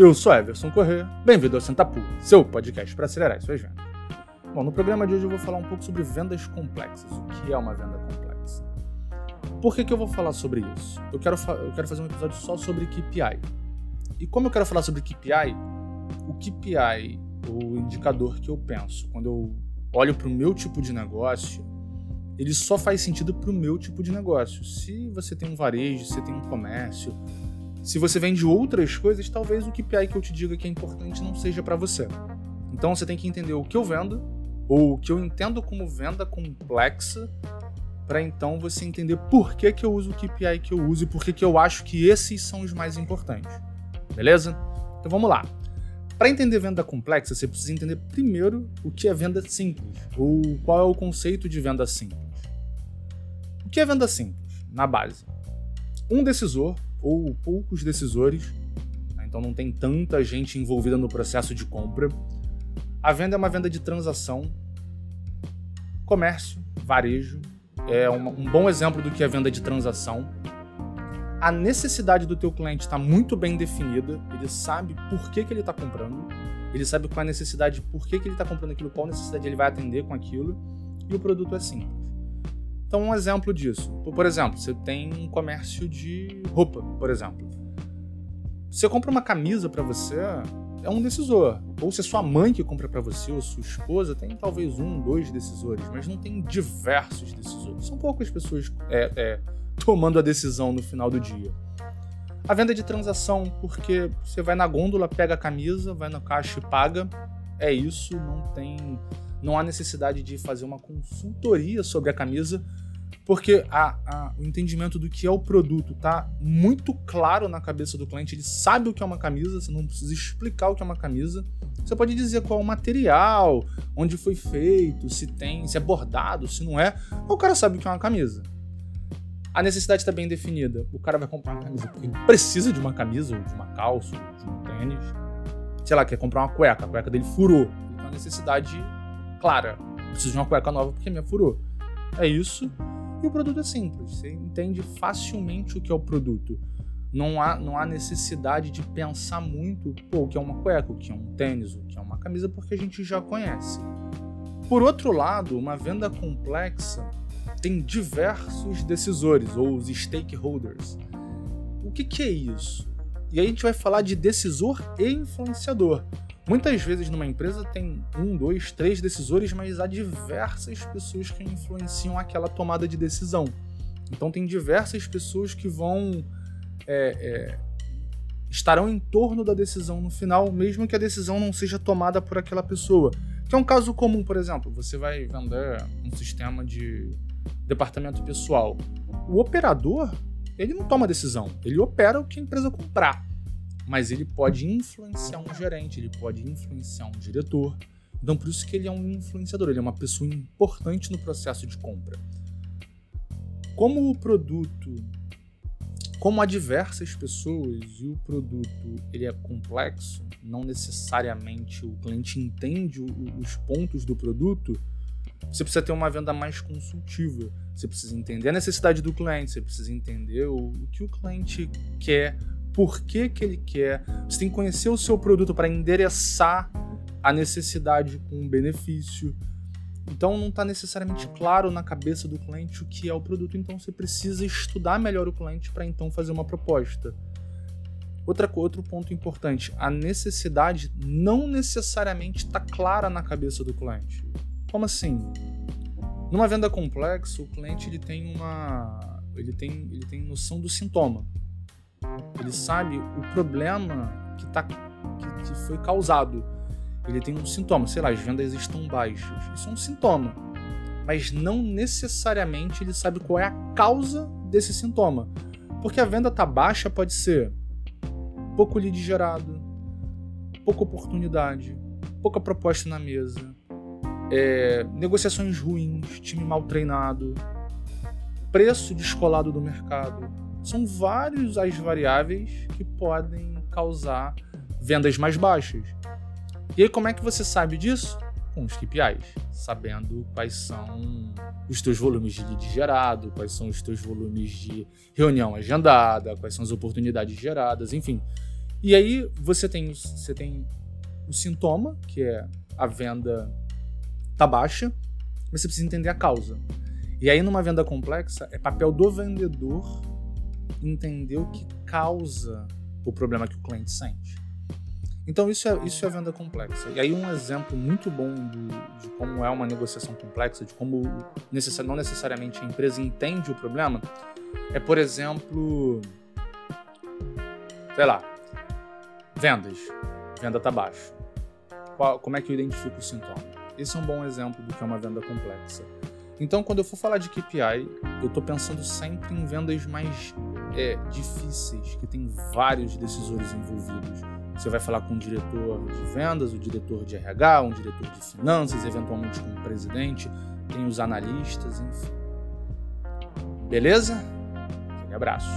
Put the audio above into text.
Eu sou Everson Corrêa, bem-vindo ao Sentapu, seu podcast para acelerar as suas vendas. Bom, no programa de hoje eu vou falar um pouco sobre vendas complexas, o que é uma venda complexa. Por que, que eu vou falar sobre isso? Eu quero, eu quero fazer um episódio só sobre KPI. E como eu quero falar sobre KPI, o KPI, o indicador que eu penso quando eu olho para o meu tipo de negócio, ele só faz sentido para o meu tipo de negócio. Se você tem um varejo, se você tem um comércio, se você vende outras coisas, talvez o KPI que eu te diga que é importante não seja para você. Então você tem que entender o que eu vendo ou o que eu entendo como venda complexa para então você entender por que, que eu uso o KPI que eu uso e por que, que eu acho que esses são os mais importantes. Beleza? Então vamos lá. Para entender venda complexa, você precisa entender primeiro o que é venda simples, ou qual é o conceito de venda simples. O que é venda simples? Na base, um decisor ou poucos decisores, né? então não tem tanta gente envolvida no processo de compra. A venda é uma venda de transação, comércio, varejo. É um, um bom exemplo do que é venda de transação. A necessidade do teu cliente está muito bem definida, ele sabe por que, que ele está comprando, ele sabe qual é a necessidade, por que, que ele está comprando aquilo, qual necessidade ele vai atender com aquilo, e o produto é simples. Então, um exemplo disso. Por exemplo, você tem um comércio de roupa, por exemplo. Você compra uma camisa para você, é um decisor. Ou se é sua mãe que compra para você, ou sua esposa, tem talvez um, dois decisores, mas não tem diversos decisores. São poucas pessoas é, é, tomando a decisão no final do dia. A venda de transação, porque você vai na gôndola, pega a camisa, vai na caixa e paga. É isso, não tem não há necessidade de fazer uma consultoria sobre a camisa, porque a, a, o entendimento do que é o produto está muito claro na cabeça do cliente. Ele sabe o que é uma camisa, você não precisa explicar o que é uma camisa. Você pode dizer qual é o material, onde foi feito, se tem, se é bordado, se não é. O cara sabe o que é uma camisa. A necessidade está bem definida. O cara vai comprar uma camisa porque ele precisa de uma camisa, ou de uma calça, ou de um tênis. Sei lá, quer comprar uma cueca, a cueca dele furou. Tem uma necessidade clara. Preciso de uma cueca nova porque minha furou. É isso. E o produto é simples. Você entende facilmente o que é o produto. Não há, não há necessidade de pensar muito pô, o que é uma cueca, o que é um tênis, o que é uma camisa, porque a gente já conhece. Por outro lado, uma venda complexa tem diversos decisores, ou os stakeholders. O que, que é isso? E aí a gente vai falar de decisor e influenciador. Muitas vezes numa empresa tem um, dois, três decisores, mas há diversas pessoas que influenciam aquela tomada de decisão. Então tem diversas pessoas que vão é, é, estarão em torno da decisão no final, mesmo que a decisão não seja tomada por aquela pessoa. Que é um caso comum, por exemplo, você vai vender um sistema de departamento pessoal. O operador, ele não toma decisão, ele opera o que a empresa comprar mas ele pode influenciar um gerente, ele pode influenciar um diretor. Então, por isso que ele é um influenciador, ele é uma pessoa importante no processo de compra. Como o produto, como há diversas pessoas e o produto ele é complexo, não necessariamente o cliente entende os pontos do produto, você precisa ter uma venda mais consultiva. Você precisa entender a necessidade do cliente, você precisa entender o, que o cliente quer, por que, que ele quer. Você tem que conhecer o seu produto para endereçar a necessidade com o benefício. Então não está necessariamente claro na cabeça do cliente o que é o produto, então você precisa estudar melhor o cliente para então fazer uma proposta. Outra, outro ponto importante, a necessidade não necessariamente está clara na cabeça do cliente. Como assim? Numa venda complexa, o cliente ele tem uma ele tem, ele tem noção do sintoma. Ele sabe o problema que, tá, que, foi causado. Ele tem um sintoma, sei lá, as vendas estão baixas. Isso é um sintoma. Mas não necessariamente ele sabe qual é a causa desse sintoma. Porque a venda tá baixa pode ser pouco lead gerado, pouca oportunidade, pouca proposta na mesa, é, negociações ruins, time mal treinado, preço descolado do mercado, são várias as variáveis que podem causar vendas mais baixas. E aí, como é que você sabe disso? Com os KPIs, sabendo quais são os teus volumes de lead gerado, quais são os teus volumes de reunião agendada, quais são as oportunidades geradas, enfim. E aí você tem, você tem o sintoma, que é a venda tá baixa, mas você precisa entender a causa. E aí, numa venda complexa, é papel do vendedor entender o que causa o problema que o cliente sente. Então, isso é, isso é venda complexa. E aí, um exemplo muito bom do, de como é uma negociação complexa, de como necessari não necessariamente a empresa entende o problema, é, por exemplo, sei lá, vendas. Venda está baixo. Qual, como é que eu identifico o sintoma? Esse é um bom exemplo do que é uma venda complexa. Então, quando eu for falar de KPI, eu estou pensando sempre em vendas mais é, difíceis, que tem vários decisores envolvidos. Você vai falar com o diretor de vendas, o diretor de RH, um diretor de finanças, eventualmente com o presidente, tem os analistas, enfim. Beleza? Aquele abraço.